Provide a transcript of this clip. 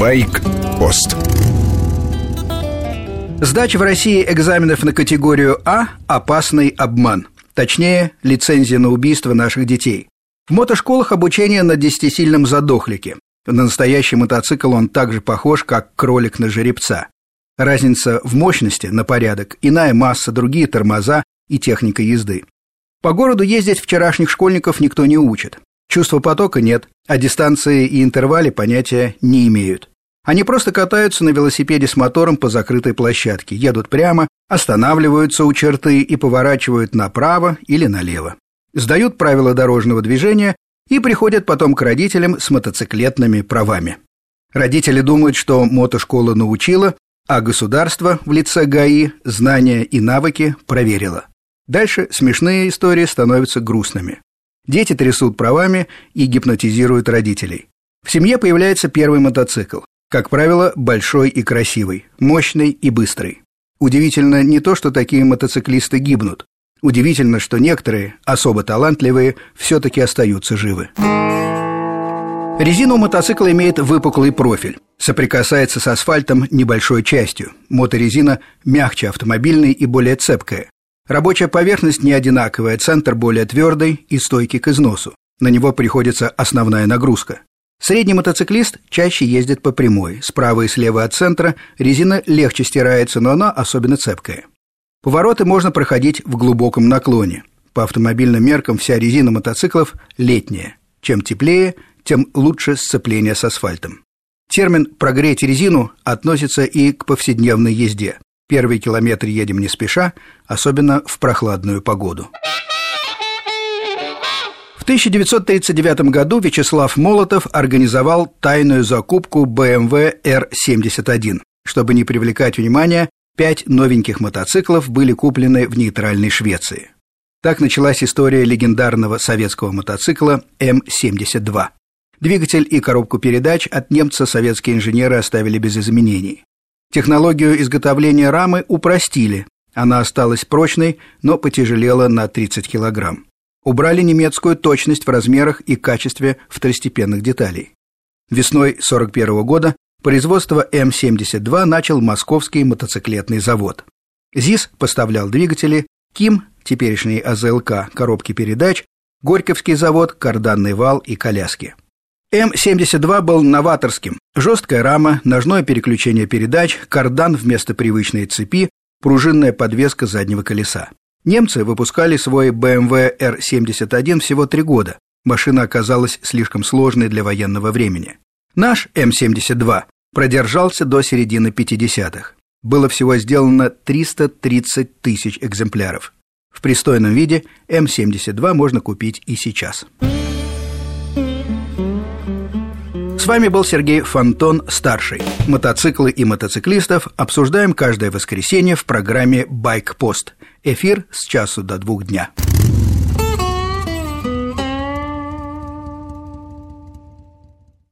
Байк-пост Сдача в России экзаменов на категорию А – опасный обман. Точнее, лицензия на убийство наших детей. В мотошколах обучение на десятисильном задохлике. На настоящий мотоцикл он также похож, как кролик на жеребца. Разница в мощности на порядок, иная масса, другие тормоза и техника езды. По городу ездить вчерашних школьников никто не учит. Чувства потока нет, а дистанции и интервале понятия не имеют. Они просто катаются на велосипеде с мотором по закрытой площадке, едут прямо, останавливаются у черты и поворачивают направо или налево. Сдают правила дорожного движения и приходят потом к родителям с мотоциклетными правами. Родители думают, что мотошкола научила, а государство в лице ГАИ знания и навыки проверило. Дальше смешные истории становятся грустными. Дети трясут правами и гипнотизируют родителей. В семье появляется первый мотоцикл. Как правило, большой и красивый, мощный и быстрый. Удивительно не то, что такие мотоциклисты гибнут. Удивительно, что некоторые, особо талантливые, все-таки остаются живы. Резина у мотоцикла имеет выпуклый профиль. Соприкасается с асфальтом небольшой частью. Моторезина мягче автомобильной и более цепкая. Рабочая поверхность не одинаковая, центр более твердый и стойкий к износу. На него приходится основная нагрузка. Средний мотоциклист чаще ездит по прямой. Справа и слева от центра резина легче стирается, но она особенно цепкая. Повороты можно проходить в глубоком наклоне. По автомобильным меркам вся резина мотоциклов летняя. Чем теплее, тем лучше сцепление с асфальтом. Термин «прогреть резину» относится и к повседневной езде. Первый километр едем не спеша, особенно в прохладную погоду. В 1939 году Вячеслав Молотов организовал тайную закупку BMW R71. Чтобы не привлекать внимания, пять новеньких мотоциклов были куплены в нейтральной Швеции. Так началась история легендарного советского мотоцикла М-72. Двигатель и коробку передач от немца советские инженеры оставили без изменений. Технологию изготовления рамы упростили. Она осталась прочной, но потяжелела на 30 килограмм. Убрали немецкую точность в размерах и качестве второстепенных деталей. Весной 1941 года производство М-72 начал Московский мотоциклетный завод. ЗИС поставлял двигатели, КИМ, теперешний АЗЛК, коробки передач, Горьковский завод, карданный вал и коляски. М-72 был новаторским. Жесткая рама, ножное переключение передач, кардан вместо привычной цепи, пружинная подвеска заднего колеса. Немцы выпускали свой BMW R71 всего три года. Машина оказалась слишком сложной для военного времени. Наш М-72 продержался до середины 50-х. Было всего сделано 330 тысяч экземпляров. В пристойном виде М-72 можно купить и сейчас. С вами был Сергей Фонтон, старший. Мотоциклы и мотоциклистов обсуждаем каждое воскресенье в программе «Байк-пост». Эфир с часу до двух дня.